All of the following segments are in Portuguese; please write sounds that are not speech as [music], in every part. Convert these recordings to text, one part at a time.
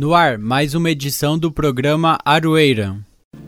No ar, mais uma edição do programa Aroeira.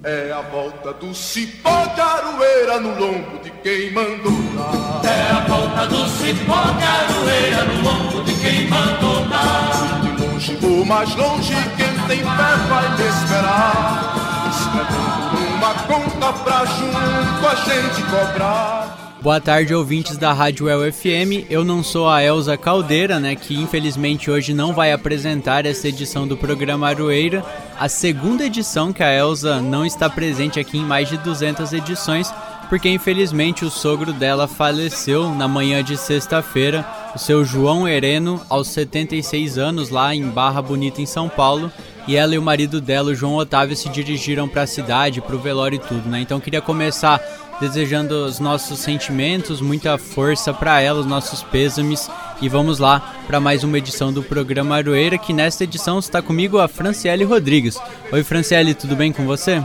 É a volta do cipó de aroeira no lombo de quem mandou dar. É a volta do cipó de aroeira no lombo de quem mandou dar. De longe ou mais longe, quem tem fé vai me esperar. Escrevendo uma conta pra junto a gente cobrar. Boa tarde, ouvintes da Rádio El FM. Eu não sou a Elza Caldeira, né, que infelizmente hoje não vai apresentar essa edição do programa Aroeira, a segunda edição que a Elza não está presente aqui em mais de 200 edições, porque infelizmente o sogro dela faleceu na manhã de sexta-feira, o seu João Hereno, aos 76 anos, lá em Barra Bonita, em São Paulo. E ela e o marido dela, o João Otávio, se dirigiram para a cidade, para o velório e tudo, né? Então queria começar desejando os nossos sentimentos, muita força para ela, os nossos pêsames. E vamos lá para mais uma edição do programa Aroeira, que nesta edição está comigo a Franciele Rodrigues. Oi, Franciele, tudo bem com você?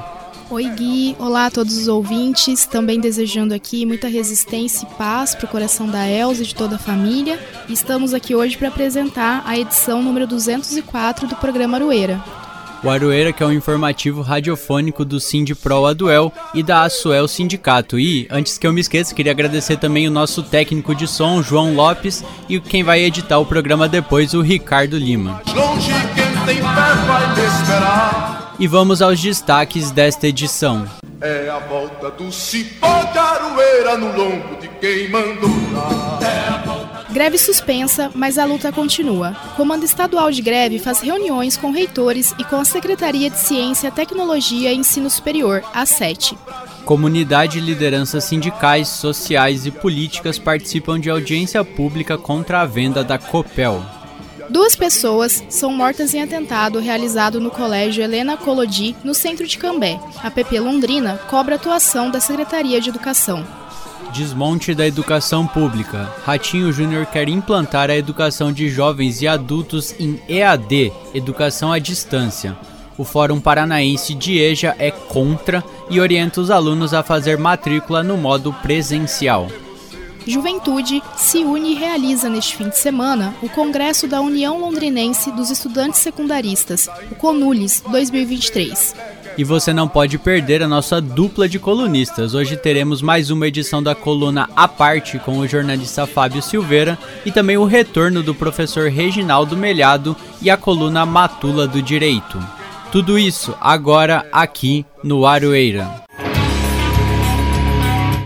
Oi Gui, olá a todos os ouvintes, também desejando aqui muita resistência e paz para o coração da Elza e de toda a família. Estamos aqui hoje para apresentar a edição número 204 do programa Aroeira. O Aroeira, que é um informativo radiofônico do Sindipro Aduel e da Asuel Sindicato. E, antes que eu me esqueça, queria agradecer também o nosso técnico de som, João Lopes, e quem vai editar o programa depois, o Ricardo Lima. Longe, quem tem fé vai me esperar. E vamos aos destaques desta edição. É a volta do cipó de aroeira no lombo de quem mandou dar. Greve suspensa, mas a luta continua. Comando Estadual de Greve faz reuniões com reitores e com a Secretaria de Ciência, Tecnologia e Ensino Superior, a SET. Comunidade e lideranças sindicais, sociais e políticas participam de audiência pública contra a venda da Copel. Duas pessoas são mortas em atentado realizado no Colégio Helena Colodi, no centro de Cambé. A PP Londrina cobra atuação da Secretaria de Educação. Desmonte da educação pública. Ratinho Júnior quer implantar a educação de jovens e adultos em EAD, educação à distância. O Fórum Paranaense de EJA é contra e orienta os alunos a fazer matrícula no modo presencial. Juventude se une e realiza neste fim de semana o Congresso da União Londrinense dos Estudantes Secundaristas, o CONULES 2023. E você não pode perder a nossa dupla de colunistas. Hoje teremos mais uma edição da coluna à parte com o jornalista Fábio Silveira e também o retorno do professor Reginaldo Melhado e a coluna Matula do Direito. Tudo isso agora aqui no Aroeira.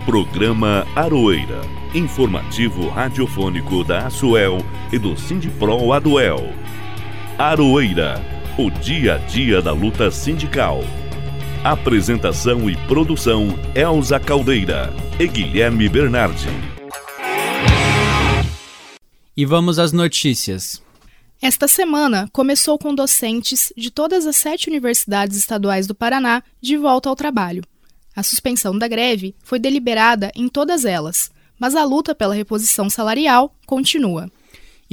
Programa Aroeira. Informativo radiofônico da Asuel e do Sindipro Aduel. Aroeira. O dia a dia da luta sindical. Apresentação e produção Elza Caldeira e Guilherme Bernardi. E vamos às notícias. Esta semana começou com docentes de todas as sete universidades estaduais do Paraná de volta ao trabalho. A suspensão da greve foi deliberada em todas elas, mas a luta pela reposição salarial continua.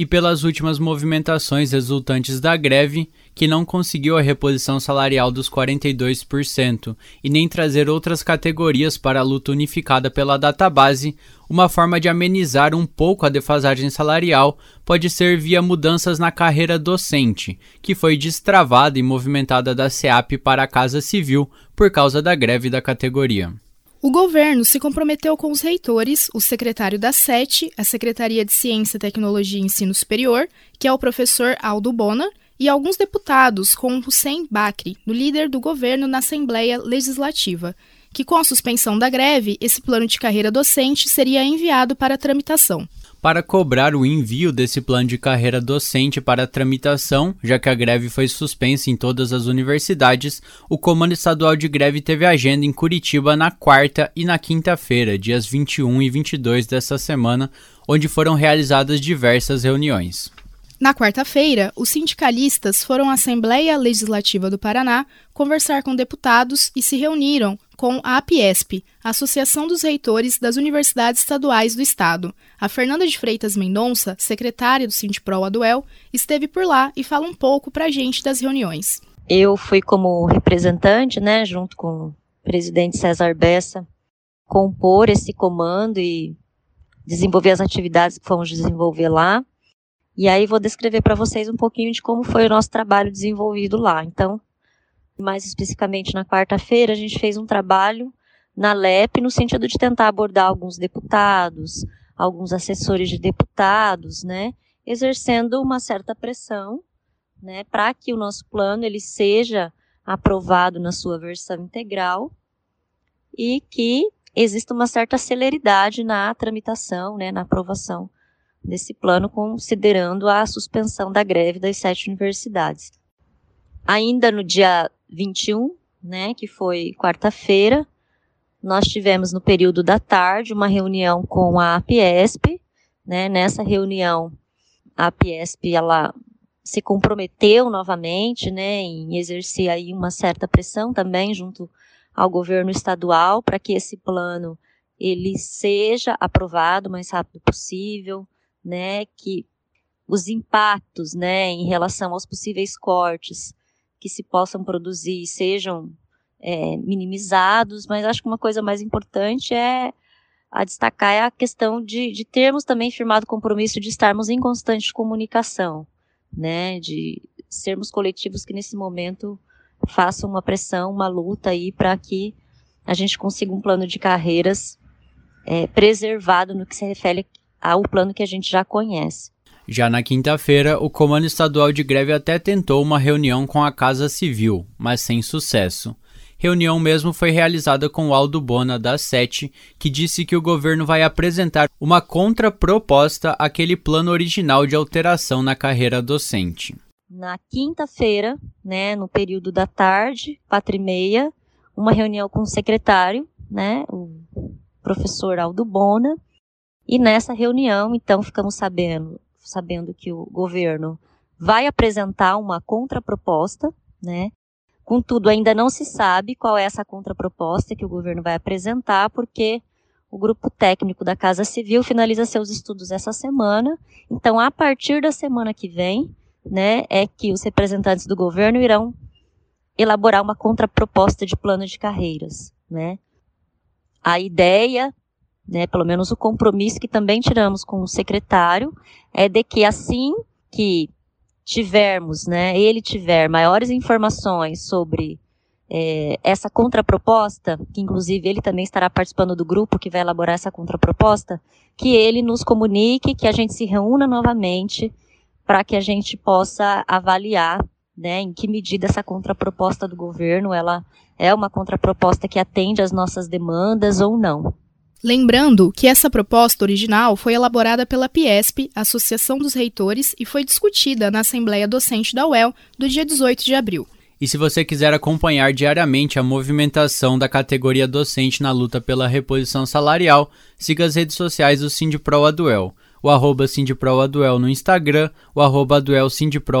E pelas últimas movimentações resultantes da greve, que não conseguiu a reposição salarial dos 42% e nem trazer outras categorias para a luta unificada pela database, uma forma de amenizar um pouco a defasagem salarial pode ser via mudanças na carreira docente, que foi destravada e movimentada da SEAP para a Casa Civil por causa da greve da categoria. O governo se comprometeu com os reitores, o secretário da SET, a Secretaria de Ciência, Tecnologia e Ensino Superior, que é o professor Aldo Bona, e alguns deputados, com Hussein Bakri, no líder do governo na Assembleia Legislativa, que com a suspensão da greve, esse plano de carreira docente seria enviado para tramitação para cobrar o envio desse plano de carreira docente para tramitação, já que a greve foi suspensa em todas as universidades, o Comando Estadual de Greve teve agenda em Curitiba na quarta e na quinta-feira, dias 21 e 22 dessa semana, onde foram realizadas diversas reuniões. Na quarta-feira, os sindicalistas foram à Assembleia Legislativa do Paraná conversar com deputados e se reuniram com a APIESP, Associação dos Reitores das Universidades Estaduais do Estado. A Fernanda de Freitas Mendonça, secretária do Sindipro Aduel, esteve por lá e fala um pouco para a gente das reuniões. Eu fui como representante, né, junto com o presidente César Bessa, compor esse comando e desenvolver as atividades que fomos desenvolver lá. E aí vou descrever para vocês um pouquinho de como foi o nosso trabalho desenvolvido lá. Então, mais especificamente na quarta-feira, a gente fez um trabalho na LEP no sentido de tentar abordar alguns deputados, alguns assessores de deputados, né, exercendo uma certa pressão, né, para que o nosso plano ele seja aprovado na sua versão integral e que exista uma certa celeridade na tramitação, né, na aprovação desse plano, considerando a suspensão da greve das sete universidades. Ainda no dia 21, né, que foi quarta-feira, nós tivemos no período da tarde uma reunião com a APESP, né, nessa reunião a APESP ela se comprometeu novamente, né, em exercer aí uma certa pressão também junto ao governo estadual para que esse plano ele seja aprovado o mais rápido possível, né, que os impactos, né, em relação aos possíveis cortes que se possam produzir sejam é, minimizados, mas acho que uma coisa mais importante é a destacar é a questão de, de termos também firmado compromisso de estarmos em constante comunicação, né, de sermos coletivos que nesse momento façam uma pressão, uma luta aí para que a gente consiga um plano de carreiras é, preservado no que se refere ao plano que a gente já conhece. Já na quinta-feira, o Comando Estadual de Greve até tentou uma reunião com a Casa Civil, mas sem sucesso. Reunião mesmo foi realizada com Aldo Bona, da SETE, que disse que o governo vai apresentar uma contraproposta àquele plano original de alteração na carreira docente. Na quinta-feira, né, no período da tarde, quatro e meia, uma reunião com o secretário, né, o professor Aldo Bona, e nessa reunião, então, ficamos sabendo, sabendo que o governo vai apresentar uma contraproposta, né? Contudo, ainda não se sabe qual é essa contraproposta que o governo vai apresentar, porque o grupo técnico da Casa Civil finaliza seus estudos essa semana. Então, a partir da semana que vem, né, é que os representantes do governo irão elaborar uma contraproposta de plano de carreiras, né? A ideia né, pelo menos o compromisso que também tiramos com o secretário, é de que assim que tivermos, né, ele tiver maiores informações sobre é, essa contraproposta, que inclusive ele também estará participando do grupo que vai elaborar essa contraproposta, que ele nos comunique, que a gente se reúna novamente para que a gente possa avaliar né, em que medida essa contraproposta do governo ela é uma contraproposta que atende às nossas demandas ou não. Lembrando que essa proposta original foi elaborada pela PIESP, Associação dos Reitores, e foi discutida na Assembleia Docente da UEL do dia 18 de abril. E se você quiser acompanhar diariamente a movimentação da categoria docente na luta pela reposição salarial, siga as redes sociais do Sindipro Aduel, o arroba no Instagram, o arroba Aduel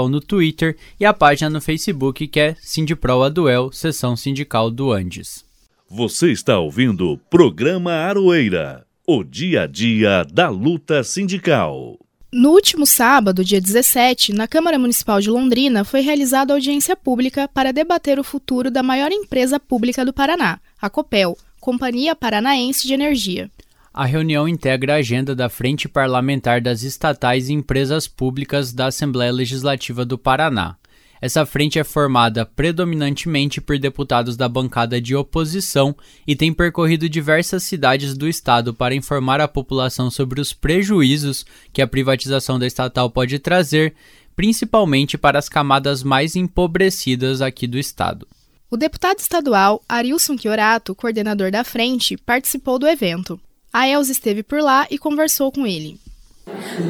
no Twitter e a página no Facebook que é Sindipro Aduel, Seção Sindical do Andes. Você está ouvindo o programa Aroeira, o dia a dia da luta sindical. No último sábado, dia 17, na Câmara Municipal de Londrina, foi realizada audiência pública para debater o futuro da maior empresa pública do Paraná, a Copel, Companhia Paranaense de Energia. A reunião integra a agenda da Frente Parlamentar das Estatais e Empresas Públicas da Assembleia Legislativa do Paraná. Essa frente é formada predominantemente por deputados da bancada de oposição e tem percorrido diversas cidades do estado para informar a população sobre os prejuízos que a privatização da estatal pode trazer, principalmente para as camadas mais empobrecidas aqui do estado. O deputado estadual Arilson Chiorato, coordenador da frente, participou do evento. A Elza esteve por lá e conversou com ele.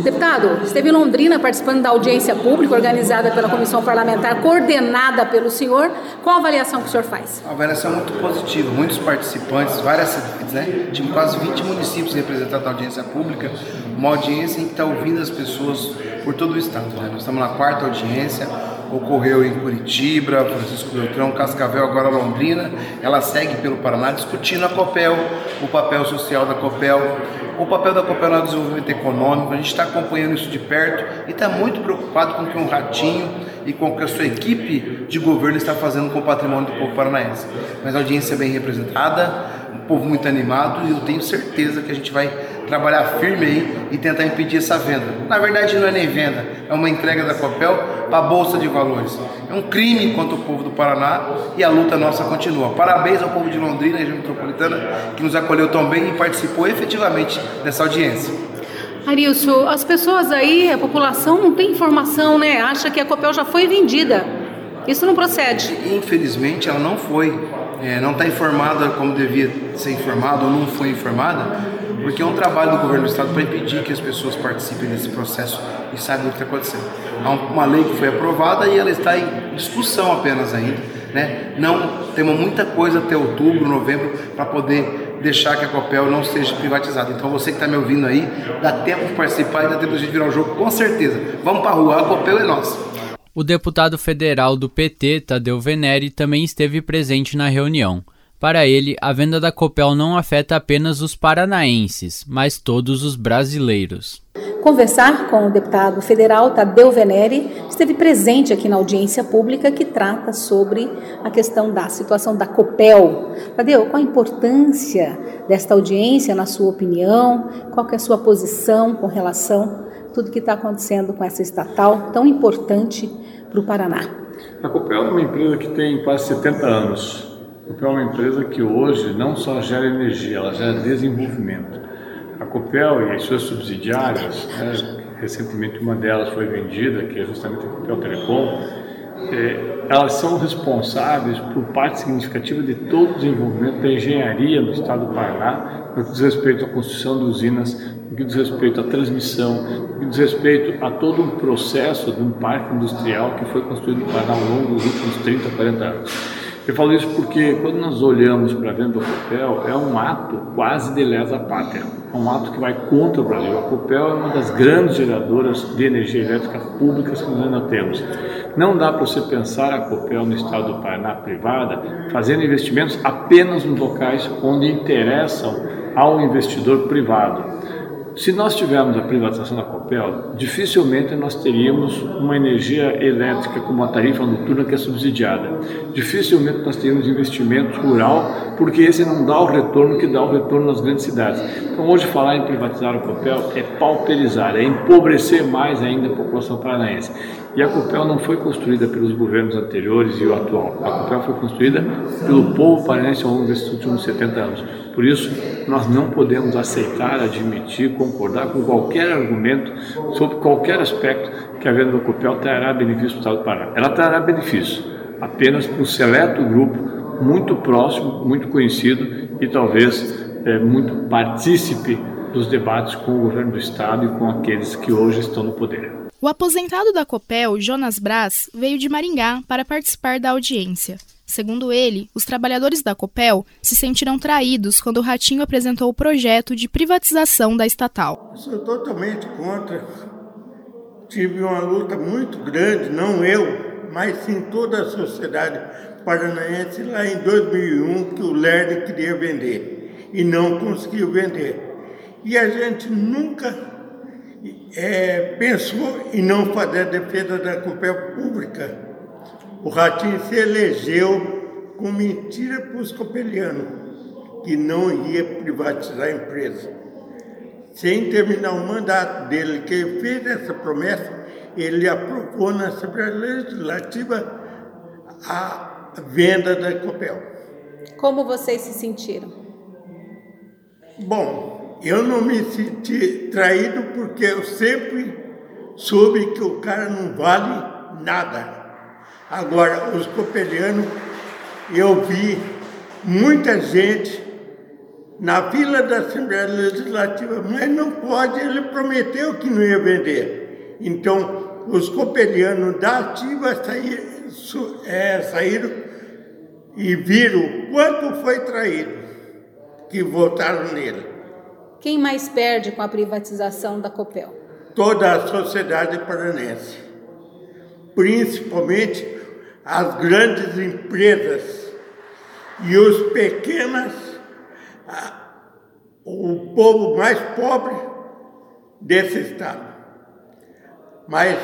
Deputado, esteve em Londrina participando da audiência pública organizada pela comissão parlamentar, coordenada pelo senhor. Qual a avaliação que o senhor faz? Uma avaliação muito positiva, muitos participantes, várias cidades, né? De quase 20 municípios representados na audiência pública, uma audiência em que está ouvindo as pessoas por todo o estado. Né? Nós estamos na quarta audiência, ocorreu em Curitiba, Francisco Beltrão, Cascavel, agora Londrina. Ela segue pelo Paraná discutindo a COPEL, o papel social da COPEL, o papel da COPEL no desenvolvimento econômico. A gente está acompanhando isso de perto e está muito preocupado com que um ratinho e com o que a sua equipe de governo está fazendo com o patrimônio do povo paranaense. Mas a audiência é bem representada, um povo muito animado e eu tenho certeza que a gente vai trabalhar firme aí e tentar impedir essa venda. Na verdade, não é nem venda, é uma entrega da Copel para a Bolsa de Valores. É um crime contra o povo do Paraná e a luta nossa continua. Parabéns ao povo de Londrina, região metropolitana, que nos acolheu tão bem e participou efetivamente dessa audiência. Arilson, as pessoas aí, a população não tem informação, né? Acha que a Copel já foi vendida. Isso não procede. Infelizmente, ela não foi. É, não está informada como devia ser informada ou não foi informada, porque é um trabalho do governo do estado para impedir que as pessoas participem desse processo e saibam o que está acontecendo. Há uma lei que foi aprovada e ela está em discussão apenas ainda. Né? Não temos muita coisa até outubro, novembro para poder deixar que a Copel não seja privatizada. Então você que está me ouvindo aí, dá tempo de participar e dá tempo de virar o jogo, com certeza. Vamos para a rua, a Copel é nossa. O deputado federal do PT, Tadeu Venere, também esteve presente na reunião. Para ele, a venda da Copel não afeta apenas os paranaenses, mas todos os brasileiros. Conversar com o deputado federal Tadeu Venere, esteve presente aqui na audiência pública que trata sobre a questão da situação da Copel. Tadeu, qual a importância desta audiência, na sua opinião? Qual é a sua posição com relação a tudo que está acontecendo com essa estatal tão importante para o Paraná? A Copel é uma empresa que tem quase 70 anos Copel é uma empresa que hoje não só gera energia, ela gera desenvolvimento. Copel e as suas subsidiárias, né, recentemente uma delas foi vendida, que é justamente a Copel Telecom, é, elas são responsáveis por parte significativa de todo o desenvolvimento da engenharia no estado do Paraná, no que diz respeito à construção de usinas, no que diz respeito à transmissão, no que diz respeito a todo um processo de um parque industrial que foi construído no Paraná ao longo dos últimos 30, 40 anos. Eu falo isso porque quando nós olhamos para dentro do Copel, é um ato quase de lesa pátria. É um ato que vai contra o Brasil. A Copel é uma das grandes geradoras de energia elétrica públicas que nós ainda temos. Não dá para você pensar a Copel no estado do Paraná privada fazendo investimentos apenas nos locais onde interessam ao investidor privado. Se nós tivermos a privatização da Copel, dificilmente nós teríamos uma energia elétrica com uma tarifa noturna que é subsidiada. Dificilmente nós teríamos investimento rural, porque esse não dá o retorno que dá o retorno nas grandes cidades. Então, hoje falar em privatizar a Copel é pauperizar, é empobrecer mais ainda a população paranaense. E a Copel não foi construída pelos governos anteriores e o atual. A Copel foi construída pelo povo paranaense ao longo desses últimos 70 anos. Por isso, nós não podemos aceitar, admitir, concordar com qualquer argumento sobre qualquer aspecto que a venda da Copel trará benefício para o Estado do Paraná. Ela trará benefício apenas para um seleto grupo muito próximo, muito conhecido e talvez é, muito partícipe dos debates com o governo do Estado e com aqueles que hoje estão no poder. O aposentado da Copel, Jonas Braz, veio de Maringá para participar da audiência. Segundo ele, os trabalhadores da Copel se sentiram traídos quando o Ratinho apresentou o projeto de privatização da estatal. Sou totalmente contra. Tive uma luta muito grande, não eu, mas sim toda a sociedade paranaense lá em 2001 que o Lerner queria vender e não conseguiu vender. E a gente nunca é, pensou em não fazer a defesa da Copel pública o Ratinho se elegeu com mentira para os copelianos, que não ia privatizar a empresa. Sem terminar o mandato dele, que ele fez essa promessa, ele aprovou na Assembleia Legislativa a venda da Copel. Como vocês se sentiram? Bom, eu não me senti traído porque eu sempre soube que o cara não vale nada. Agora, os copelianos, eu vi muita gente na fila da Assembleia Legislativa, mas não pode, ele prometeu que não ia vender. Então, os copelianos da ativa saíram, é, saíram e viram quanto foi traído, que votaram nele. Quem mais perde com a privatização da Copel? Toda a sociedade paranense, principalmente as grandes empresas e os pequenas, o povo mais pobre desse estado. Mas,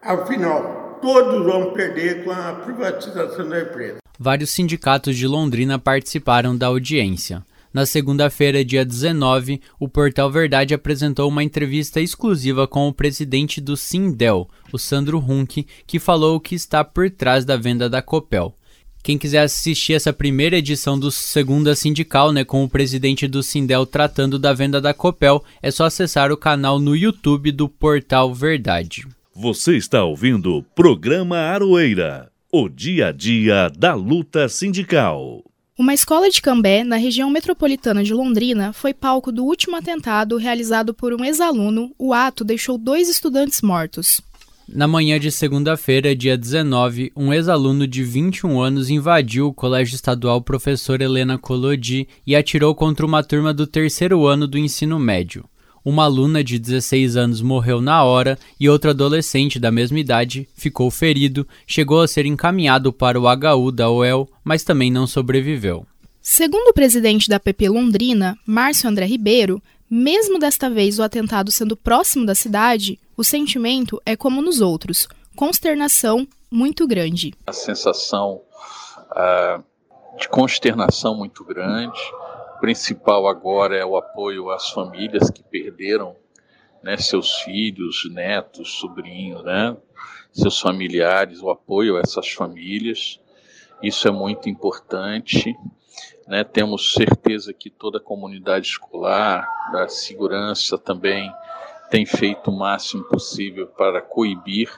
afinal, todos vão perder com a privatização da empresa. Vários sindicatos de Londrina participaram da audiência. Na segunda-feira, dia 19, o Portal Verdade apresentou uma entrevista exclusiva com o presidente do Sindel, o Sandro Hunk, que falou o que está por trás da venda da Copel. Quem quiser assistir essa primeira edição do Segunda Sindical, né, com o presidente do Sindel tratando da venda da Copel, é só acessar o canal no YouTube do Portal Verdade. Você está ouvindo o programa Aroeira, o dia a dia da luta sindical. Uma escola de Cambé, na região metropolitana de Londrina, foi palco do último atentado realizado por um ex-aluno. O ato deixou dois estudantes mortos. Na manhã de segunda-feira, dia 19, um ex-aluno de 21 anos invadiu o Colégio Estadual Professor Helena Colodi e atirou contra uma turma do terceiro ano do ensino médio. Uma aluna de 16 anos morreu na hora e outro adolescente da mesma idade ficou ferido, chegou a ser encaminhado para o HU da UEL, mas também não sobreviveu. Segundo o presidente da PP Londrina, Márcio André Ribeiro, mesmo desta vez o atentado sendo próximo da cidade, o sentimento é como nos outros, consternação muito grande. A sensação uh, de consternação muito grande, principal agora é o apoio às famílias que perderam né, seus filhos, netos, sobrinhos, né, seus familiares, o apoio a essas famílias. Isso é muito importante. Né, temos certeza que toda a comunidade escolar, a segurança também tem feito o máximo possível para coibir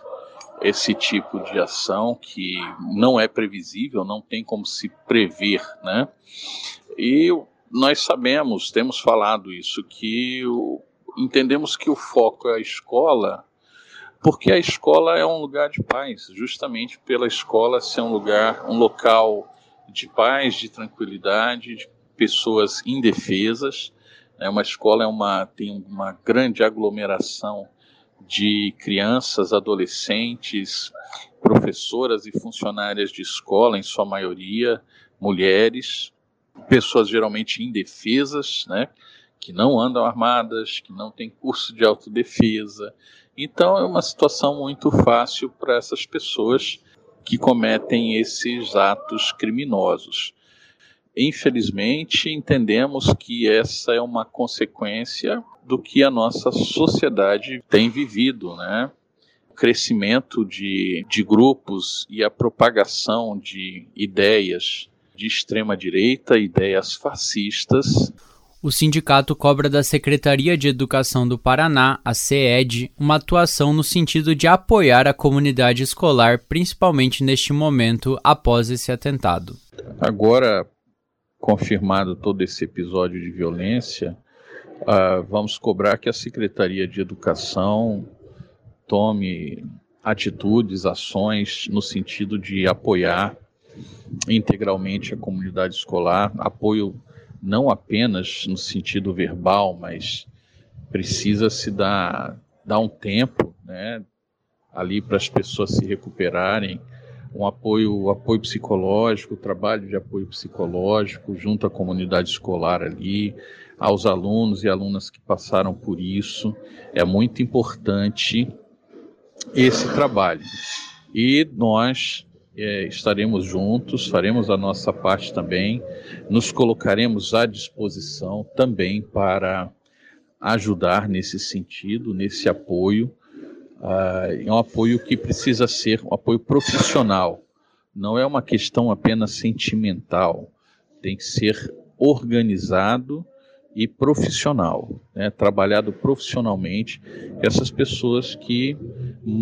esse tipo de ação que não é previsível, não tem como se prever, né? E nós sabemos, temos falado isso, que o, entendemos que o foco é a escola, porque a escola é um lugar de paz, justamente pela escola ser um lugar, um local de paz, de tranquilidade, de pessoas indefesas. Né? Uma escola é uma, tem uma grande aglomeração de crianças, adolescentes, professoras e funcionárias de escola, em sua maioria mulheres, pessoas geralmente indefesas, né, que não andam armadas, que não têm curso de autodefesa. Então é uma situação muito fácil para essas pessoas que cometem esses atos criminosos. Infelizmente, entendemos que essa é uma consequência do que a nossa sociedade tem vivido, né? O crescimento de, de grupos e a propagação de ideias de extrema-direita, ideias fascistas. O sindicato cobra da Secretaria de Educação do Paraná, a CED, uma atuação no sentido de apoiar a comunidade escolar, principalmente neste momento após esse atentado. Agora, confirmado todo esse episódio de violência, uh, vamos cobrar que a Secretaria de Educação tome atitudes, ações no sentido de apoiar integralmente a comunidade escolar, apoio não apenas no sentido verbal, mas precisa se dar, dar um tempo, né, ali para as pessoas se recuperarem, um apoio, apoio psicológico, trabalho de apoio psicológico junto à comunidade escolar ali, aos alunos e alunas que passaram por isso. É muito importante esse trabalho. E nós estaremos juntos, faremos a nossa parte também, nos colocaremos à disposição também para ajudar nesse sentido, nesse apoio. Uh, é um apoio que precisa ser um apoio profissional, não é uma questão apenas sentimental, tem que ser organizado e profissional, né? trabalhado profissionalmente, essas pessoas que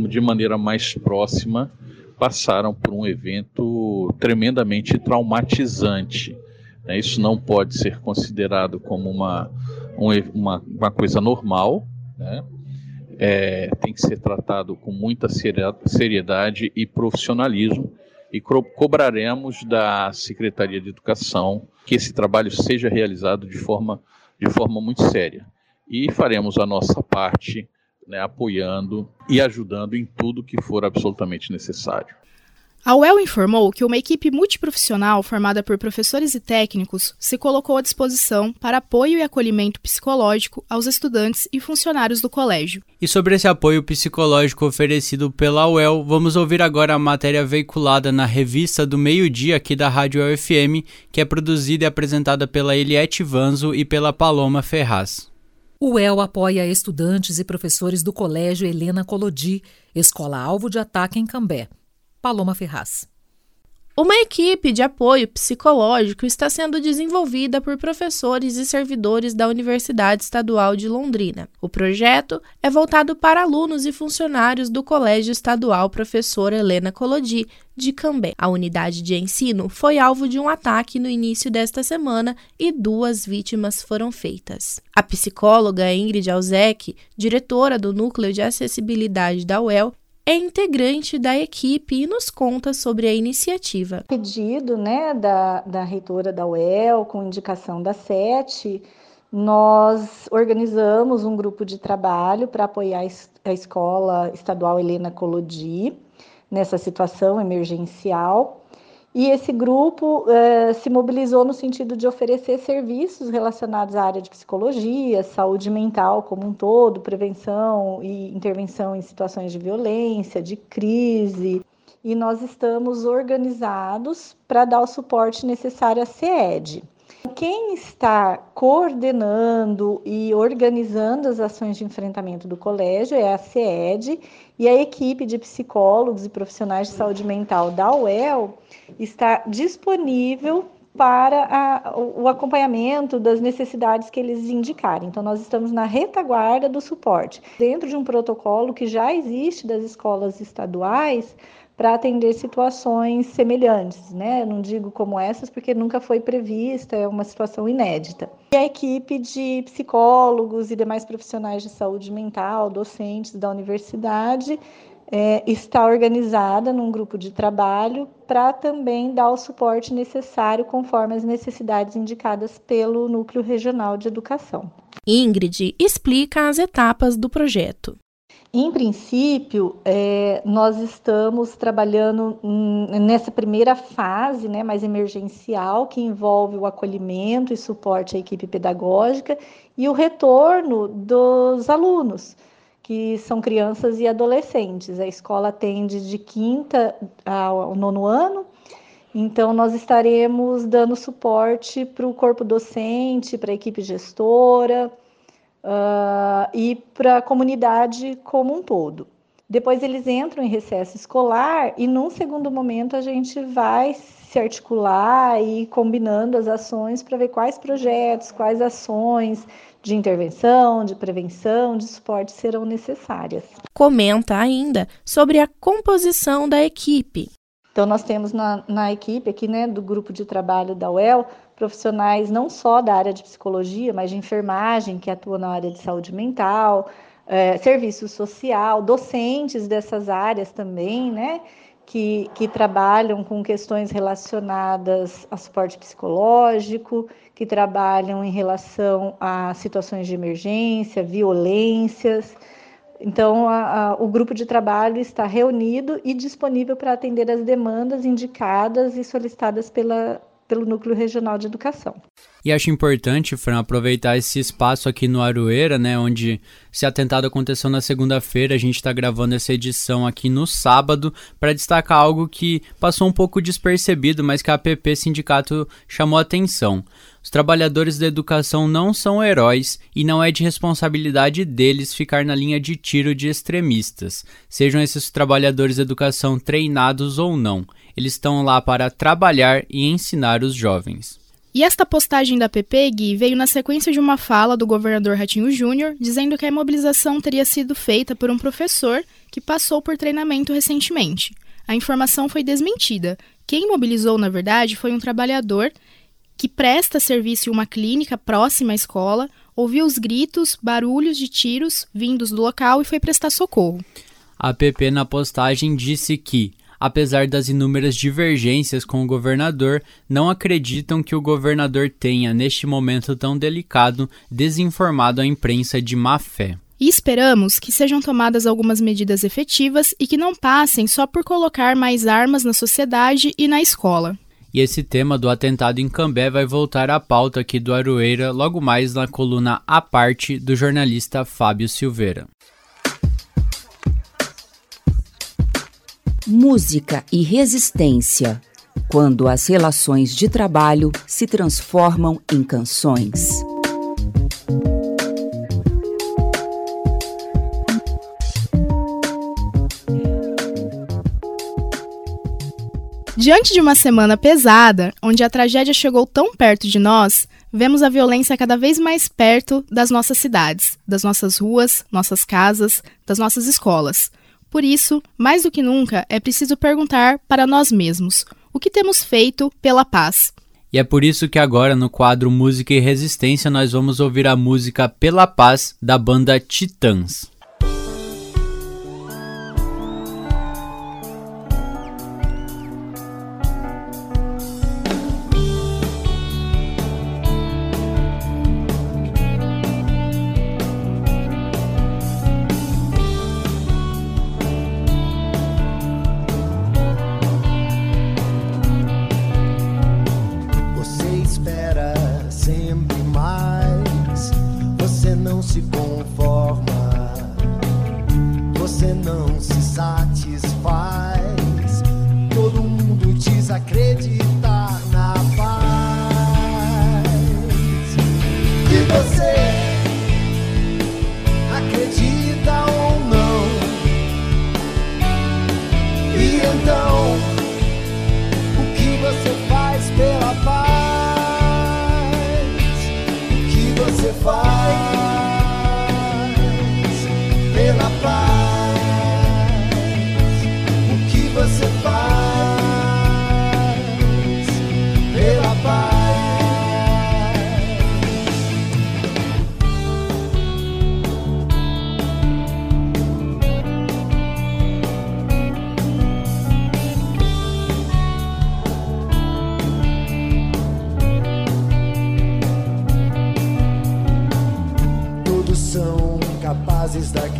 de maneira mais próxima passaram por um evento tremendamente traumatizante. Né? Isso não pode ser considerado como uma, uma, uma coisa normal, né? É, tem que ser tratado com muita seriedade e profissionalismo e co cobraremos da Secretaria de Educação que esse trabalho seja realizado de forma, de forma muito séria. E faremos a nossa parte né, apoiando e ajudando em tudo que for absolutamente necessário. A UEL informou que uma equipe multiprofissional formada por professores e técnicos se colocou à disposição para apoio e acolhimento psicológico aos estudantes e funcionários do colégio. E sobre esse apoio psicológico oferecido pela UEL, vamos ouvir agora a matéria veiculada na revista do meio-dia aqui da Rádio UEL FM, que é produzida e apresentada pela Eliette Vanzo e pela Paloma Ferraz. O UEL apoia estudantes e professores do Colégio Helena Colodi, escola-alvo de ataque em Cambé. Paloma Ferraz. Uma equipe de apoio psicológico está sendo desenvolvida por professores e servidores da Universidade Estadual de Londrina. O projeto é voltado para alunos e funcionários do Colégio Estadual Professora Helena Colodi, de Cambé. A unidade de ensino foi alvo de um ataque no início desta semana e duas vítimas foram feitas. A psicóloga Ingrid Alzec, diretora do Núcleo de Acessibilidade da UEL, é integrante da equipe e nos conta sobre a iniciativa. Pedido né, da, da reitora da UEL, com indicação da SETE, nós organizamos um grupo de trabalho para apoiar a Escola Estadual Helena Colodi nessa situação emergencial. E esse grupo eh, se mobilizou no sentido de oferecer serviços relacionados à área de psicologia, saúde mental como um todo, prevenção e intervenção em situações de violência, de crise. E nós estamos organizados para dar o suporte necessário à CED. Quem está coordenando e organizando as ações de enfrentamento do colégio é a CED e a equipe de psicólogos e profissionais de saúde mental da UEL está disponível para a, o acompanhamento das necessidades que eles indicarem. Então, nós estamos na retaguarda do suporte, dentro de um protocolo que já existe das escolas estaduais para atender situações semelhantes, né? não digo como essas, porque nunca foi prevista, é uma situação inédita. E a equipe de psicólogos e demais profissionais de saúde mental, docentes da universidade, é, está organizada num grupo de trabalho para também dar o suporte necessário conforme as necessidades indicadas pelo Núcleo Regional de Educação. Ingrid explica as etapas do projeto. Em princípio, é, nós estamos trabalhando nessa primeira fase, né, mais emergencial, que envolve o acolhimento e suporte à equipe pedagógica e o retorno dos alunos, que são crianças e adolescentes. A escola atende de quinta ao nono ano, então nós estaremos dando suporte para o corpo docente, para a equipe gestora uh, e para a comunidade como um todo. Depois eles entram em recesso escolar e, num segundo momento, a gente vai se articular e combinando as ações para ver quais projetos, quais ações de intervenção, de prevenção, de suporte serão necessárias. Comenta ainda sobre a composição da equipe. Então, nós temos na, na equipe aqui, né, do grupo de trabalho da UEL, profissionais não só da área de psicologia, mas de enfermagem, que atuam na área de saúde mental, é, serviço social, docentes dessas áreas também, né? Que, que trabalham com questões relacionadas a suporte psicológico, que trabalham em relação a situações de emergência, violências. Então, a, a, o grupo de trabalho está reunido e disponível para atender as demandas indicadas e solicitadas pela, pelo Núcleo Regional de Educação. E acho importante, Fran, aproveitar esse espaço aqui no Aroeira, né, onde esse atentado aconteceu na segunda-feira, a gente está gravando essa edição aqui no sábado, para destacar algo que passou um pouco despercebido, mas que a APP Sindicato chamou atenção. Os trabalhadores da educação não são heróis e não é de responsabilidade deles ficar na linha de tiro de extremistas, sejam esses trabalhadores da educação treinados ou não. Eles estão lá para trabalhar e ensinar os jovens. E esta postagem da PPG veio na sequência de uma fala do governador Ratinho Júnior, dizendo que a imobilização teria sido feita por um professor que passou por treinamento recentemente. A informação foi desmentida. Quem imobilizou, na verdade, foi um trabalhador que presta serviço em uma clínica próxima à escola, ouviu os gritos, barulhos de tiros vindos do local e foi prestar socorro. A PP na postagem disse que, apesar das inúmeras divergências com o governador, não acreditam que o governador tenha, neste momento tão delicado, desinformado a imprensa de má fé. E esperamos que sejam tomadas algumas medidas efetivas e que não passem só por colocar mais armas na sociedade e na escola. E esse tema do atentado em Cambé vai voltar à pauta aqui do Aroeira logo mais na coluna A Parte do jornalista Fábio Silveira. Música e resistência. Quando as relações de trabalho se transformam em canções. Diante de uma semana pesada, onde a tragédia chegou tão perto de nós, vemos a violência cada vez mais perto das nossas cidades, das nossas ruas, nossas casas, das nossas escolas. Por isso, mais do que nunca, é preciso perguntar para nós mesmos: o que temos feito pela paz? E é por isso que agora, no quadro Música e Resistência, nós vamos ouvir a música Pela Paz da banda Titãs. mais. Você não se conforma.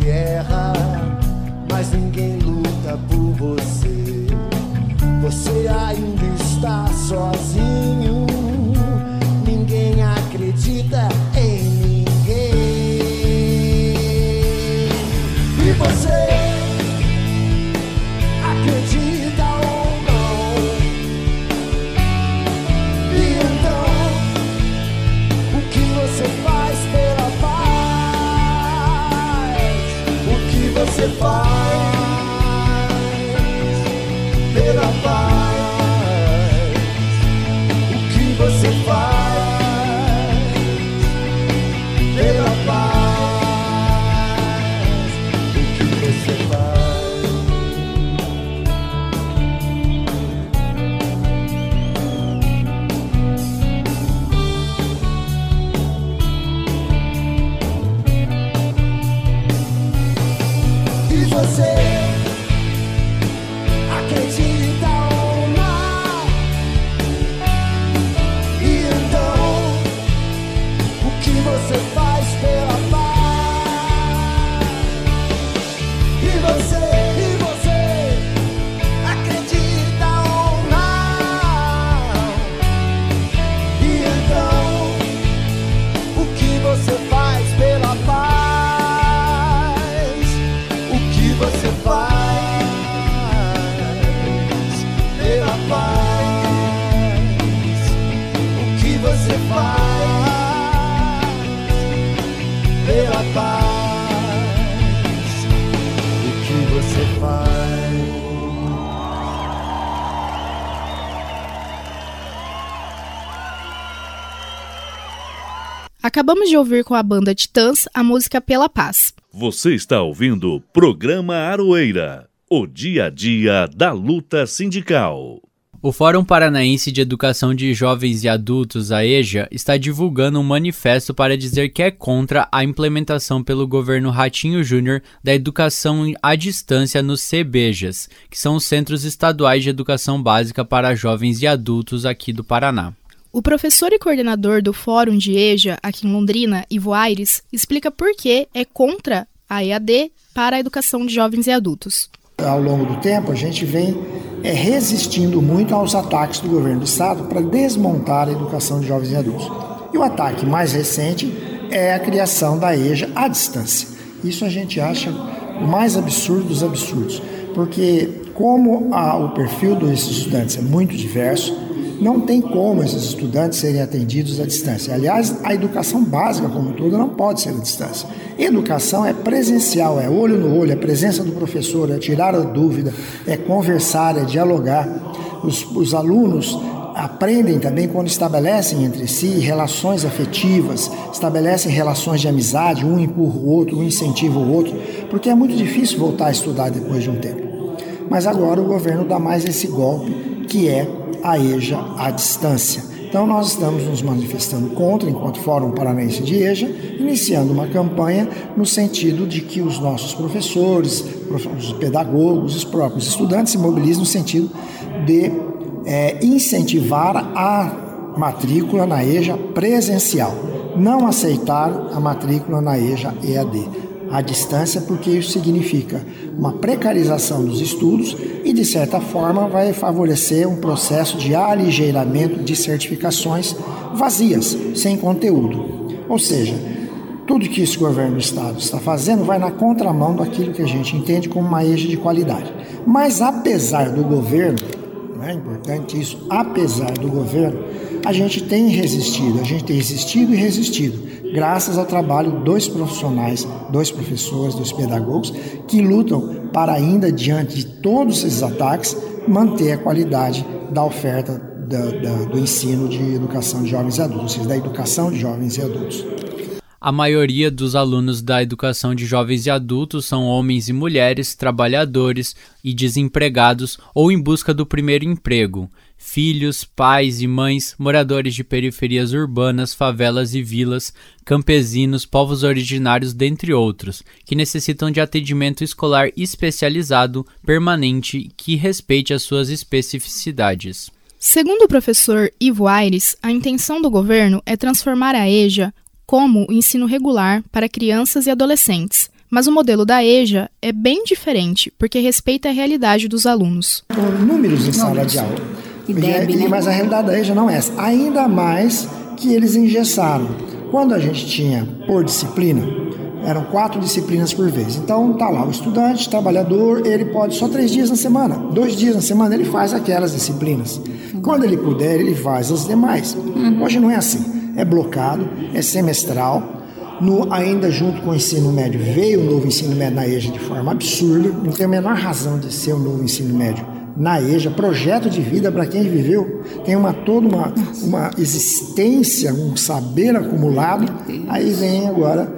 guerra, mas ninguém luta por você. Você ainda está sozinho. Acabamos de ouvir com a banda Titãs a música Pela Paz. Você está ouvindo o programa Aroeira, o dia a dia da luta sindical. O Fórum Paranaense de Educação de Jovens e Adultos, a EJA, está divulgando um manifesto para dizer que é contra a implementação pelo governo Ratinho Júnior da educação à distância nos CBJAs, que são os Centros Estaduais de Educação Básica para Jovens e Adultos aqui do Paraná. O professor e coordenador do Fórum de EJA, aqui em Londrina, Ivo Aires, explica por que é contra a EAD para a educação de jovens e adultos. Ao longo do tempo, a gente vem é, resistindo muito aos ataques do governo do estado para desmontar a educação de jovens e adultos. E o ataque mais recente é a criação da EJA à distância. Isso a gente acha o mais absurdo dos absurdos, porque como a, o perfil desses estudantes é muito diverso, não tem como esses estudantes serem atendidos à distância. Aliás, a educação básica como todo não pode ser à distância. Educação é presencial, é olho no olho, é presença do professor, é tirar a dúvida, é conversar, é dialogar. Os, os alunos aprendem também quando estabelecem entre si relações afetivas, estabelecem relações de amizade, um empurra o outro, um incentiva o outro, porque é muito difícil voltar a estudar depois de um tempo. Mas agora o governo dá mais esse golpe, que é a EJA à distância. Então, nós estamos nos manifestando contra, enquanto Fórum Paranaense de EJA, iniciando uma campanha no sentido de que os nossos professores, os pedagogos, os próprios estudantes se mobilizem no sentido de é, incentivar a matrícula na EJA presencial, não aceitar a matrícula na EJA EAD à distância, porque isso significa uma precarização dos estudos e, de certa forma, vai favorecer um processo de aligeiramento de certificações vazias, sem conteúdo. Ou seja, tudo que esse governo do Estado está fazendo vai na contramão daquilo que a gente entende como uma EJA de qualidade. Mas, apesar do governo, é importante isso, apesar do governo, a gente tem resistido, a gente tem resistido e resistido graças ao trabalho dos profissionais, dos professores, dos pedagogos, que lutam para ainda, diante de todos esses ataques, manter a qualidade da oferta da, da, do ensino de educação de jovens e adultos, ou seja, da educação de jovens e adultos. A maioria dos alunos da educação de jovens e adultos são homens e mulheres, trabalhadores e desempregados ou em busca do primeiro emprego. Filhos, pais e mães, moradores de periferias urbanas, favelas e vilas, campesinos, povos originários, dentre outros, que necessitam de atendimento escolar especializado, permanente, que respeite as suas especificidades. Segundo o professor Ivo Aires, a intenção do governo é transformar a EJA como o ensino regular para crianças e adolescentes. Mas o modelo da EJA é bem diferente, porque respeita a realidade dos alunos. Números em sala de aula. E deve, né? Mas a realidade da EJA não é essa. Ainda mais que eles engessaram. Quando a gente tinha por disciplina, eram quatro disciplinas por vez. Então tá lá, o estudante, trabalhador, ele pode só três dias na semana, dois dias na semana ele faz aquelas disciplinas. Quando ele puder, ele faz as demais. Uhum. Hoje não é assim é blocado, é semestral. No, ainda junto com o ensino médio, veio o novo ensino médio na EJA de forma absurda, não tem a menor razão de ser o novo ensino médio na EJA, projeto de vida para quem viveu, tem uma toda uma, uma existência, um saber acumulado, aí vem agora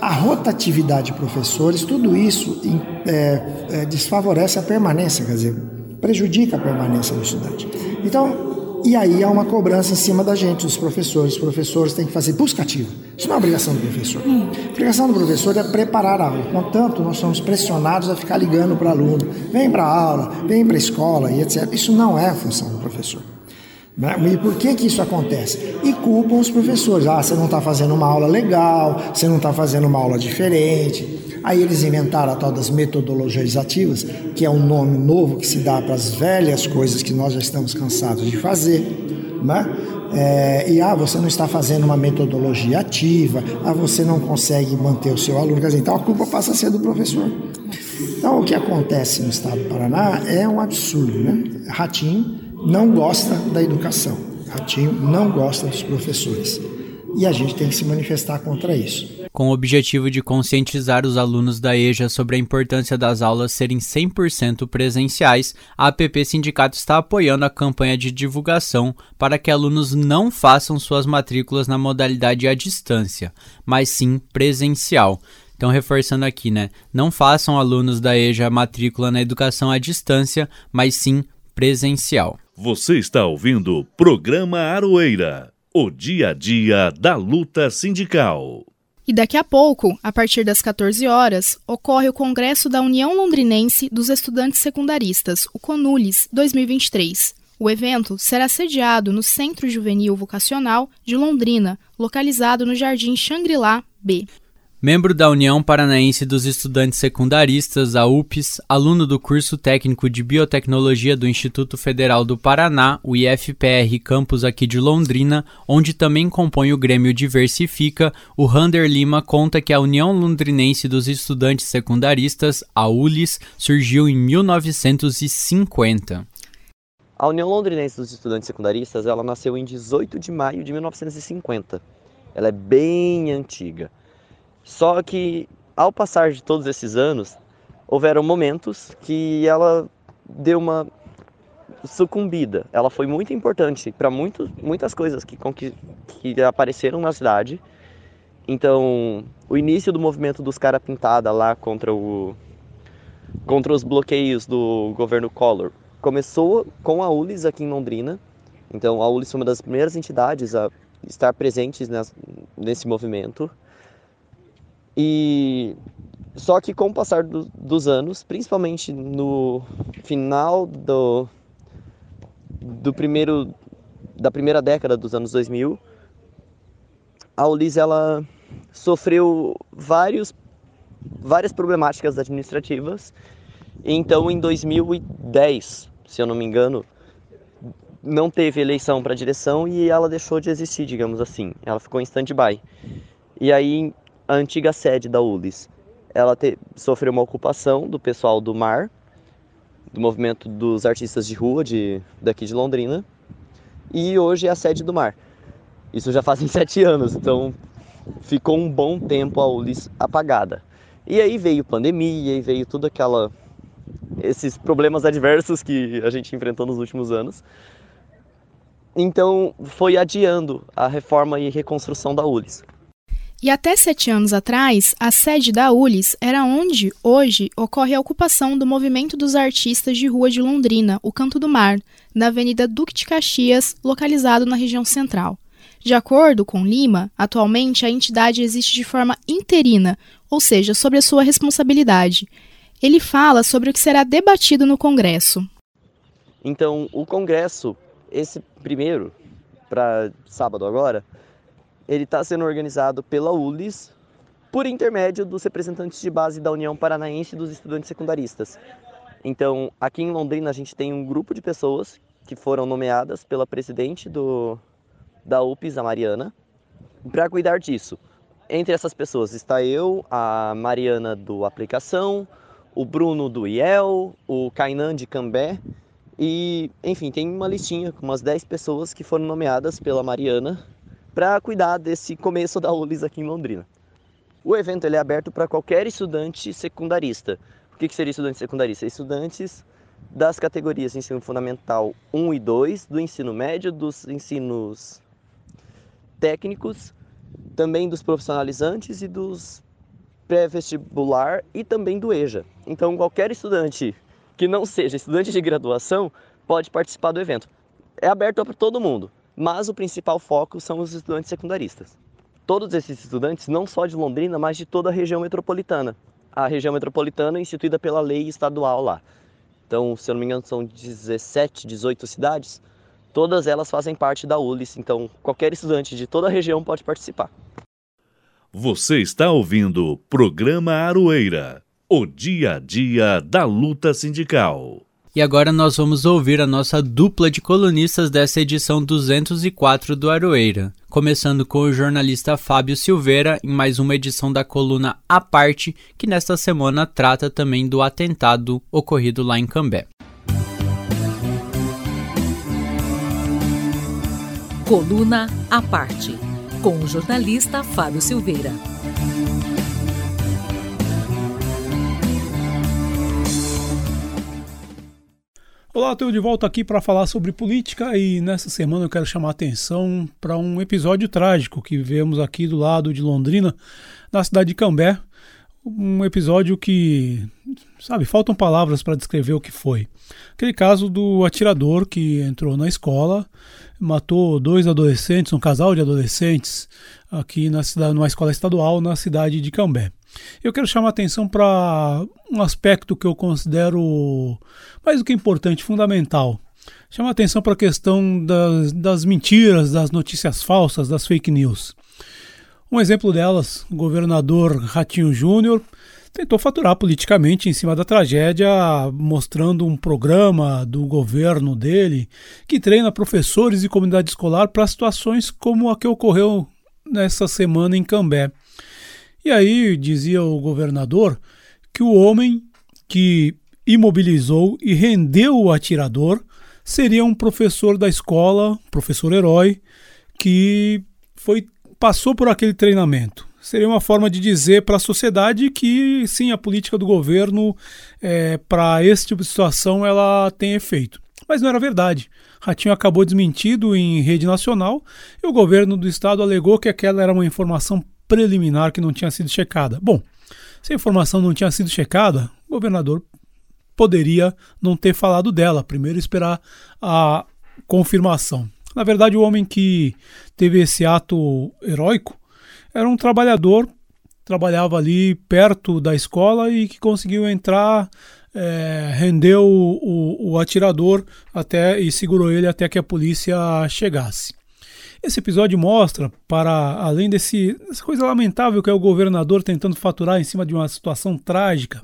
a rotatividade de professores, tudo isso é, é, desfavorece a permanência, quer dizer, prejudica a permanência do estudante. Então, e aí há uma cobrança em cima da gente, dos professores. Os professores têm que fazer busca ativa. Isso não é obrigação do professor. A obrigação do professor é preparar a aula. Portanto, nós somos pressionados a ficar ligando para o aluno. Vem para a aula, vem para a escola e etc. Isso não é a função do professor. Né? E por que, que isso acontece? E culpam os professores. Ah, você não está fazendo uma aula legal, você não está fazendo uma aula diferente. Aí eles inventaram a tal das metodologias ativas, que é um nome novo que se dá para as velhas coisas que nós já estamos cansados de fazer. Né? É, e ah, você não está fazendo uma metodologia ativa, ah, você não consegue manter o seu aluno. Dizer, então a culpa passa a ser do professor. Então o que acontece no estado do Paraná é um absurdo. Né? Ratinho não gosta da educação, Ratinho não gosta dos professores. E a gente tem que se manifestar contra isso com o objetivo de conscientizar os alunos da EJA sobre a importância das aulas serem 100% presenciais, a APP Sindicato está apoiando a campanha de divulgação para que alunos não façam suas matrículas na modalidade à distância, mas sim presencial. Então, reforçando aqui, né? Não façam alunos da EJA matrícula na educação à distância, mas sim presencial. Você está ouvindo o programa Aroeira, o dia a dia da luta sindical. E daqui a pouco, a partir das 14 horas, ocorre o Congresso da União Londrinense dos Estudantes Secundaristas, o CONULES 2023. O evento será sediado no Centro Juvenil Vocacional de Londrina, localizado no Jardim Shangri-La B. Membro da União Paranaense dos Estudantes Secundaristas, a UPS, aluno do curso técnico de Biotecnologia do Instituto Federal do Paraná, o IFPR campus aqui de Londrina, onde também compõe o Grêmio Diversifica, o Rander Lima conta que a União Londrinense dos Estudantes Secundaristas, a ULIS, surgiu em 1950. A União Londrinense dos Estudantes Secundaristas, ela nasceu em 18 de maio de 1950. Ela é bem antiga. Só que ao passar de todos esses anos, houveram momentos que ela deu uma sucumbida. Ela foi muito importante para muitas coisas que, que, apareceram na cidade. Então, o início do movimento dos cara pintada lá contra o contra os bloqueios do governo Collor começou com a ULIS aqui em Londrina. Então, a ULIS foi uma das primeiras entidades a estar presentes nesse movimento. E só que com o passar do, dos anos, principalmente no final do, do primeiro da primeira década dos anos 2000, a Ulis ela sofreu vários várias problemáticas administrativas. Então, em 2010, se eu não me engano, não teve eleição para direção e ela deixou de existir, digamos assim. Ela ficou em stand-by. E aí, a antiga sede da ULIS. Ela te, sofreu uma ocupação do pessoal do mar, do movimento dos artistas de rua de, daqui de Londrina, e hoje é a sede do mar. Isso já fazem [laughs] sete anos, então ficou um bom tempo a ULIS apagada. E aí veio pandemia e veio tudo aquela esses problemas adversos que a gente enfrentou nos últimos anos. Então foi adiando a reforma e reconstrução da ULIS. E até sete anos atrás, a sede da ULIS era onde, hoje, ocorre a ocupação do Movimento dos Artistas de Rua de Londrina, o Canto do Mar, na Avenida Duque de Caxias, localizado na região central. De acordo com Lima, atualmente a entidade existe de forma interina, ou seja, sobre a sua responsabilidade. Ele fala sobre o que será debatido no Congresso. Então, o Congresso, esse primeiro, para sábado agora, ele está sendo organizado pela ULIS por intermédio dos representantes de base da União Paranaense dos Estudantes Secundaristas. Então, aqui em Londrina, a gente tem um grupo de pessoas que foram nomeadas pela presidente do, da UPS, a Mariana, para cuidar disso. Entre essas pessoas está eu, a Mariana do Aplicação, o Bruno do IEL, o Kainan de Cambé e, enfim, tem uma listinha com umas 10 pessoas que foram nomeadas pela Mariana para cuidar desse começo da ULIS aqui em Londrina. O evento ele é aberto para qualquer estudante secundarista. O que, que seria estudante secundarista? Estudantes das categorias ensino fundamental 1 e 2, do ensino médio, dos ensinos técnicos, também dos profissionalizantes e dos pré-vestibular e também do EJA. Então, qualquer estudante que não seja estudante de graduação pode participar do evento. É aberto para todo mundo mas o principal foco são os estudantes secundaristas. Todos esses estudantes, não só de Londrina, mas de toda a região metropolitana. A região metropolitana é instituída pela lei estadual lá. Então, se eu não me engano, são 17, 18 cidades. Todas elas fazem parte da ULIS, então qualquer estudante de toda a região pode participar. Você está ouvindo o programa Aroeira, o dia a dia da luta sindical. E agora nós vamos ouvir a nossa dupla de colunistas dessa edição 204 do Aroeira, começando com o jornalista Fábio Silveira em mais uma edição da coluna A Parte, que nesta semana trata também do atentado ocorrido lá em Cambé. Coluna A Parte, com o jornalista Fábio Silveira. Olá, estou de volta aqui para falar sobre política e nessa semana eu quero chamar a atenção para um episódio trágico que vemos aqui do lado de Londrina, na cidade de Cambé. Um episódio que sabe? Faltam palavras para descrever o que foi. Aquele caso do atirador que entrou na escola, matou dois adolescentes, um casal de adolescentes, aqui na cidade, numa escola estadual na cidade de Cambé. Eu quero chamar a atenção para um aspecto que eu considero mais do que importante, fundamental. Chama atenção para a questão das, das mentiras, das notícias falsas, das fake news. Um exemplo delas, o governador Ratinho Júnior tentou faturar politicamente em cima da tragédia, mostrando um programa do governo dele que treina professores e comunidade escolar para situações como a que ocorreu nessa semana em Cambé. E aí dizia o governador que o homem que imobilizou e rendeu o atirador seria um professor da escola, professor herói, que foi passou por aquele treinamento. Seria uma forma de dizer para a sociedade que sim, a política do governo é, para esse tipo de situação ela tem efeito. Mas não era verdade. Ratinho acabou desmentido em rede nacional e o governo do estado alegou que aquela era uma informação preliminar que não tinha sido checada. Bom, se a informação não tinha sido checada, o governador poderia não ter falado dela, primeiro esperar a confirmação. Na verdade, o homem que teve esse ato heróico era um trabalhador, trabalhava ali perto da escola e que conseguiu entrar, é, rendeu o, o, o atirador até e segurou ele até que a polícia chegasse. Esse episódio mostra, para além desse, dessa coisa lamentável que é o governador tentando faturar em cima de uma situação trágica,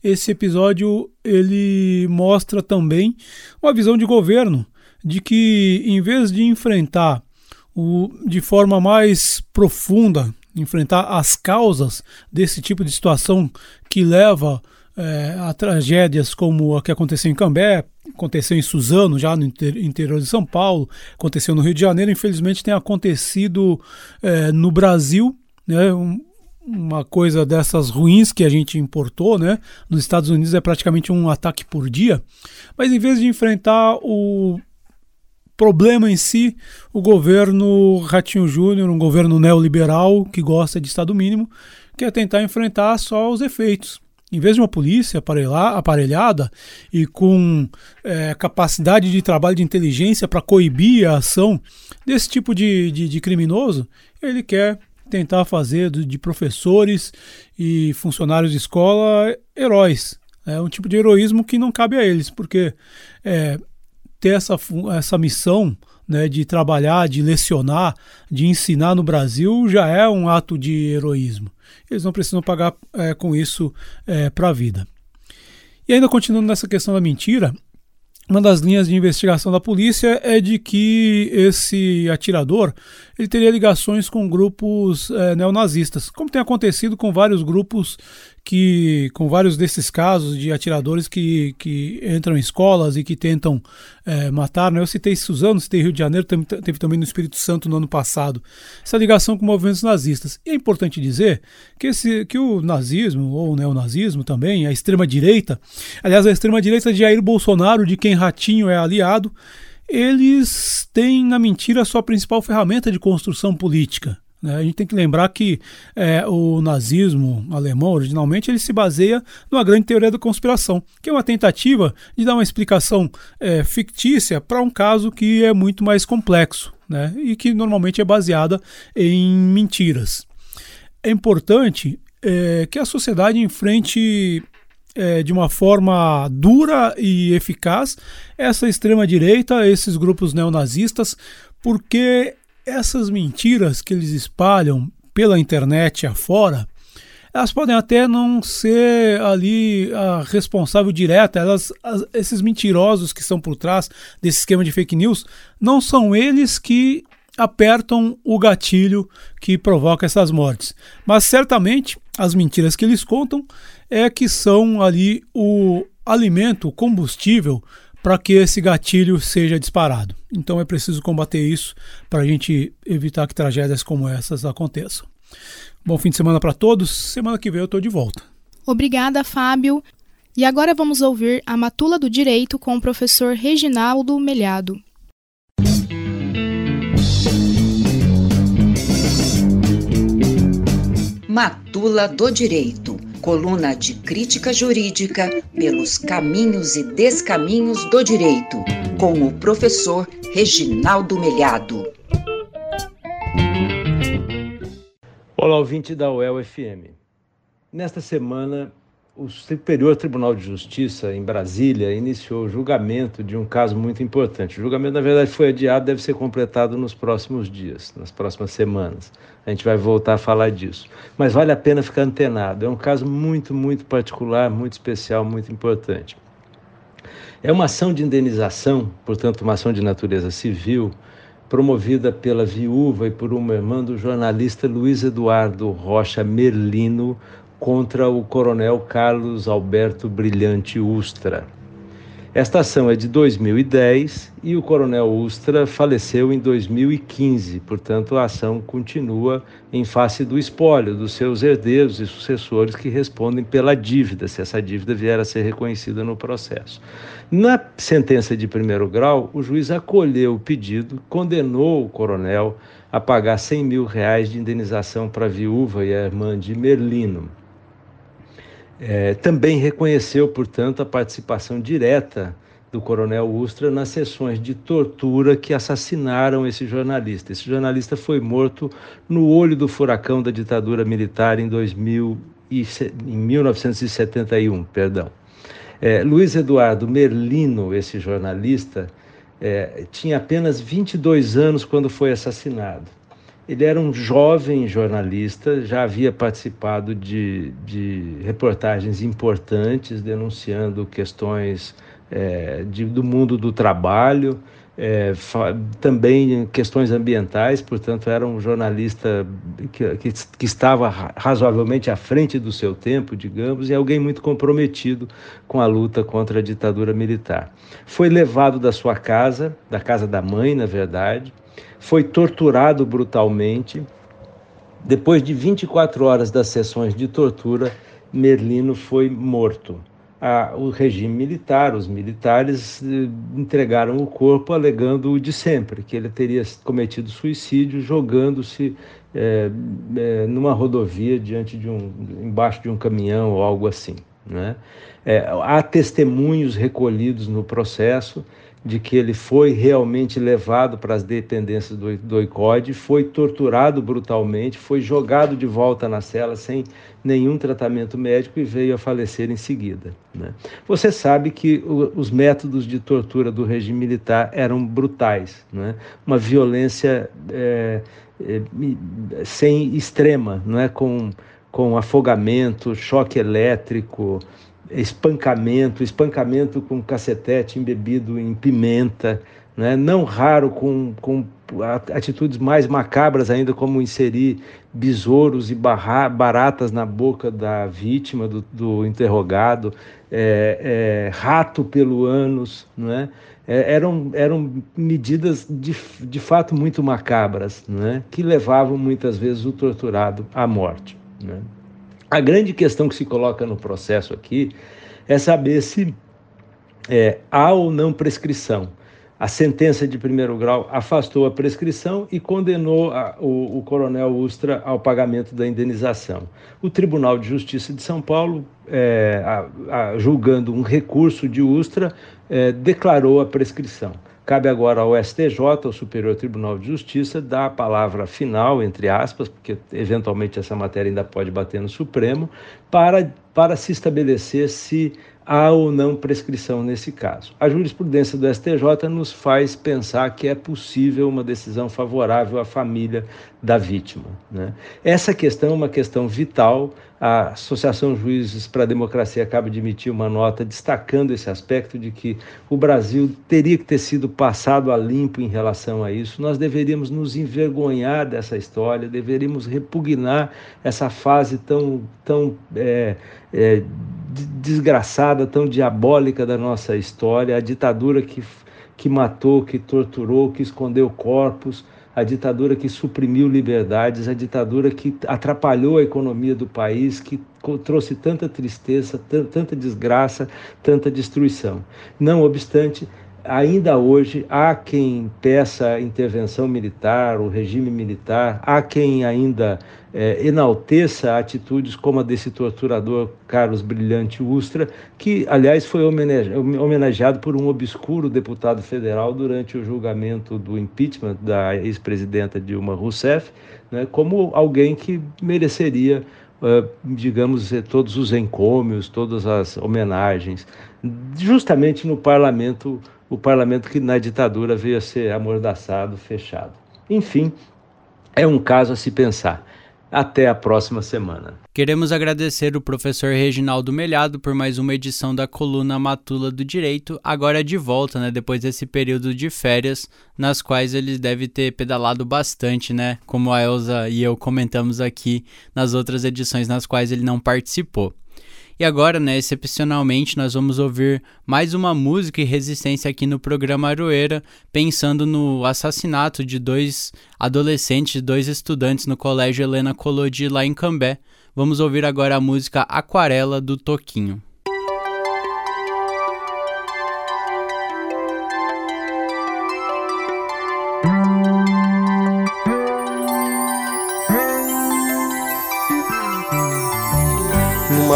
esse episódio ele mostra também uma visão de governo de que em vez de enfrentar o, de forma mais profunda, enfrentar as causas desse tipo de situação que leva é, a tragédias como a que aconteceu em Cambé, aconteceu em Suzano, já no interior de São Paulo, aconteceu no Rio de Janeiro, infelizmente tem acontecido é, no Brasil, né, um, uma coisa dessas ruins que a gente importou, né? Nos Estados Unidos é praticamente um ataque por dia, mas em vez de enfrentar o problema em si, o governo Ratinho Júnior, um governo neoliberal que gosta de Estado mínimo, quer tentar enfrentar só os efeitos em vez de uma polícia aparelhada e com é, capacidade de trabalho de inteligência para coibir a ação desse tipo de, de, de, criminoso, ele quer tentar fazer de professores e funcionários de escola heróis. É um tipo de heroísmo que não cabe a eles, porque é, ter essa, essa missão né, de trabalhar, de lecionar, de ensinar no Brasil já é um ato de heroísmo. Eles não precisam pagar é, com isso é, para a vida. E ainda continuando nessa questão da mentira, uma das linhas de investigação da polícia é de que esse atirador ele teria ligações com grupos é, neonazistas, como tem acontecido com vários grupos que, com vários desses casos de atiradores que, que entram em escolas e que tentam é, matar. Né? Eu citei Suzano, citei Rio de Janeiro, teve também no Espírito Santo no ano passado, essa ligação com movimentos nazistas. E é importante dizer que, esse, que o nazismo, ou o neonazismo também, a extrema-direita, aliás, a extrema-direita de Jair Bolsonaro, de quem Ratinho é aliado, eles têm na mentira a sua principal ferramenta de construção política. Né? A gente tem que lembrar que é, o nazismo alemão, originalmente, ele se baseia numa grande teoria da conspiração, que é uma tentativa de dar uma explicação é, fictícia para um caso que é muito mais complexo né? e que normalmente é baseada em mentiras. É importante é, que a sociedade enfrente é, de uma forma dura e eficaz essa extrema-direita, esses grupos neonazistas, porque essas mentiras que eles espalham pela internet afora, elas podem até não ser ali a responsável direta, elas, as, esses mentirosos que estão por trás desse esquema de fake news, não são eles que apertam o gatilho que provoca essas mortes. Mas certamente as mentiras que eles contam é que são ali o alimento, o combustível para que esse gatilho seja disparado. Então é preciso combater isso para a gente evitar que tragédias como essas aconteçam. Bom fim de semana para todos. Semana que vem eu estou de volta. Obrigada, Fábio. E agora vamos ouvir a Matula do Direito com o professor Reginaldo Melhado. Matula do Direito coluna de crítica jurídica pelos caminhos e descaminhos do direito, com o professor Reginaldo Melhado. Olá, ouvinte da UEL-FM. Nesta semana, o Superior Tribunal de Justiça, em Brasília, iniciou o julgamento de um caso muito importante. O julgamento, na verdade, foi adiado, deve ser completado nos próximos dias, nas próximas semanas. A gente vai voltar a falar disso. Mas vale a pena ficar antenado. É um caso muito, muito particular, muito especial, muito importante. É uma ação de indenização, portanto, uma ação de natureza civil, promovida pela viúva e por uma irmã do jornalista Luiz Eduardo Rocha Merlino contra o coronel Carlos Alberto Brilhante Ustra. Esta ação é de 2010 e o coronel Ustra faleceu em 2015, portanto, a ação continua em face do espólio dos seus herdeiros e sucessores que respondem pela dívida, se essa dívida vier a ser reconhecida no processo. Na sentença de primeiro grau, o juiz acolheu o pedido, condenou o coronel a pagar 100 mil reais de indenização para a viúva e a irmã de Merlino. É, também reconheceu, portanto, a participação direta do coronel Ustra nas sessões de tortura que assassinaram esse jornalista. Esse jornalista foi morto no olho do furacão da ditadura militar em, 2000 e, em 1971. Perdão. É, Luiz Eduardo Merlino, esse jornalista, é, tinha apenas 22 anos quando foi assassinado. Ele era um jovem jornalista, já havia participado de, de reportagens importantes denunciando questões é, de, do mundo do trabalho, é, também questões ambientais, portanto, era um jornalista que, que, que, estava razoavelmente à frente do seu tempo, digamos, e alguém muito comprometido com a luta contra a ditadura militar. Foi levado da sua casa, da casa da mãe, na verdade, foi torturado brutalmente. Depois de 24 horas das sessões de tortura, Merlino foi morto. o regime militar, os militares eh, entregaram o corpo alegando o de sempre, que ele teria cometido suicídio jogando-se é, é, numa rodovia diante de um, embaixo de um caminhão ou algo assim. Né? É, há testemunhos recolhidos no processo de que ele foi realmente levado para as dependências do, do ICOD, foi torturado brutalmente, foi jogado de volta na cela sem nenhum tratamento médico e veio a falecer em seguida. Né? Você sabe que o, os métodos de tortura do regime militar eram brutais, né? uma violência é, é, sem extrema, não é com, com afogamento, choque elétrico, espancamento, espancamento com cacetete embebido em pimenta, né? não raro com, com atitudes mais macabras ainda, como inserir besouros e barra, baratas na boca da vítima, do, do interrogado, é, é, rato pelo ânus, né? É, eram, eram medidas de, de fato muito macabras, né? que levavam muitas vezes o torturado à morte. Né? A grande questão que se coloca no processo aqui é saber se é, há ou não prescrição. A sentença de primeiro grau afastou a prescrição e condenou a, o, o, coronel Ustra ao pagamento da indenização. O Tribunal de Justiça de São Paulo, é, a, a, julgando um recurso de Ustra, é, declarou a prescrição. Cabe agora ao STJ, ao Superior Tribunal de Justiça, dar a palavra final, entre aspas, porque eventualmente essa matéria ainda pode bater no Supremo, para, para se estabelecer se há ou não prescrição nesse caso. A jurisprudência do STJ nos faz pensar que é possível uma decisão favorável à família da vítima. Né? Essa questão é uma questão vital. A Associação Juízes para a Democracia acaba de emitir uma nota destacando esse aspecto de que o Brasil teria que ter sido passado a limpo em relação a isso. Nós deveríamos nos envergonhar dessa história, deveríamos repugnar essa fase tão, tão é, é, desgraçada, tão diabólica da nossa história, a ditadura que, que matou, que torturou, que escondeu corpos, a ditadura que suprimiu liberdades, a ditadura que atrapalhou a economia do país, que trouxe tanta tristeza, tanta desgraça, tanta destruição. Não obstante, ainda hoje há quem peça intervenção militar, o regime militar, há quem ainda é, enalteça atitudes como a desse torturador Carlos Brilhante Ustra, que, aliás, foi homenageado por um obscuro deputado federal durante o julgamento do impeachment da ex-presidenta Dilma Rousseff, né, como alguém que mereceria, uh, digamos, todos os encômios, todas as homenagens, justamente no parlamento, o parlamento que na ditadura veio a ser amordaçado, fechado. Enfim, é um caso a se pensar. Até a próxima semana. Queremos agradecer o professor Reginaldo Melhado por mais uma edição da coluna Matula do Direito, agora de volta, né, depois desse período de férias, nas quais ele deve ter pedalado bastante, né, como a Elza e eu comentamos aqui nas outras edições nas quais ele não participou. E agora, né, excepcionalmente, nós vamos ouvir mais uma música e resistência aqui no programa Aroeira, pensando no assassinato de dois adolescentes, dois estudantes no Colégio Helena Colodi lá em Cambé. Vamos ouvir agora a música Aquarela do Toquinho.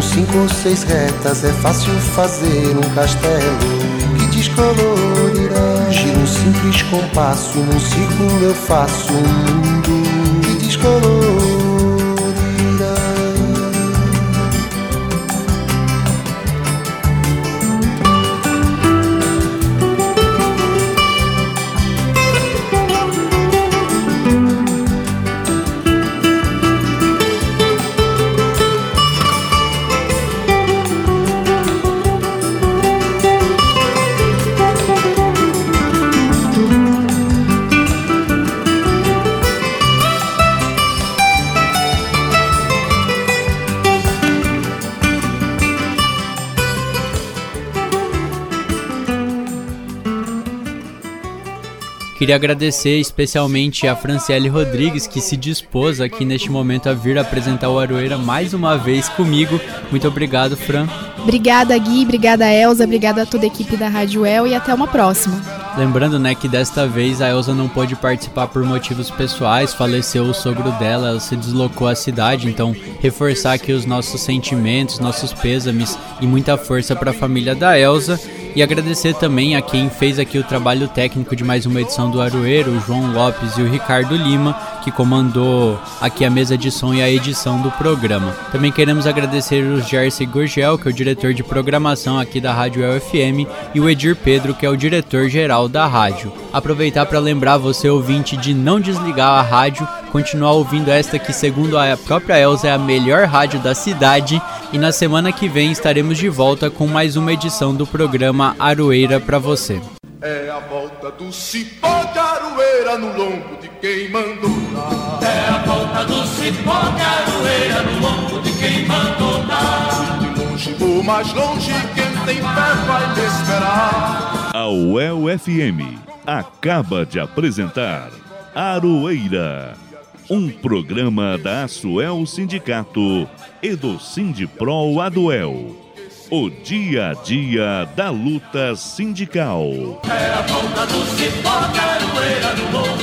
com cinco ou seis retas é fácil fazer um castelo que descolorirá. Giro um simples compasso, num círculo eu faço um mundo que descolorirá. Queria agradecer especialmente a Franciele Rodrigues, que se dispôs aqui neste momento a vir apresentar o Aroeira mais uma vez comigo. Muito obrigado, Fran. Obrigada, Gui, obrigada, Elza, obrigada a toda a equipe da Rádio El e até uma próxima. Lembrando, né, que desta vez a Elza não pôde participar por motivos pessoais, faleceu o sogro dela, ela se deslocou à cidade, então reforçar aqui os nossos sentimentos, nossos pêsames e muita força para a família da Elza. E agradecer também a quem fez aqui o trabalho técnico de mais uma edição do Aroeiro, o João Lopes e o Ricardo Lima, que comandou aqui a mesa de som e a edição do programa. Também queremos agradecer o Jersey Gurgel, que é o diretor de programação aqui da Rádio UFM, e o Edir Pedro, que é o diretor-geral da rádio. Aproveitar para lembrar você, ouvinte, de não desligar a rádio, continuar ouvindo esta que, segundo a própria Elza, é a melhor rádio da cidade. E na semana que vem estaremos de volta com mais uma edição do programa Aroeira para você. É a volta do cipó de aroeira no lombo de quem mandou dar. É a volta do cipó de aroeira no lombo de quem mandou dar. De longe ou mais longe, quem tem fé vai me esperar. A UEL FM acaba de apresentar Aroeira, um programa da Asuel Sindicato e do Sindipro Aduel. O dia a dia da luta sindical. É a ponta do cipó, caroeira morro.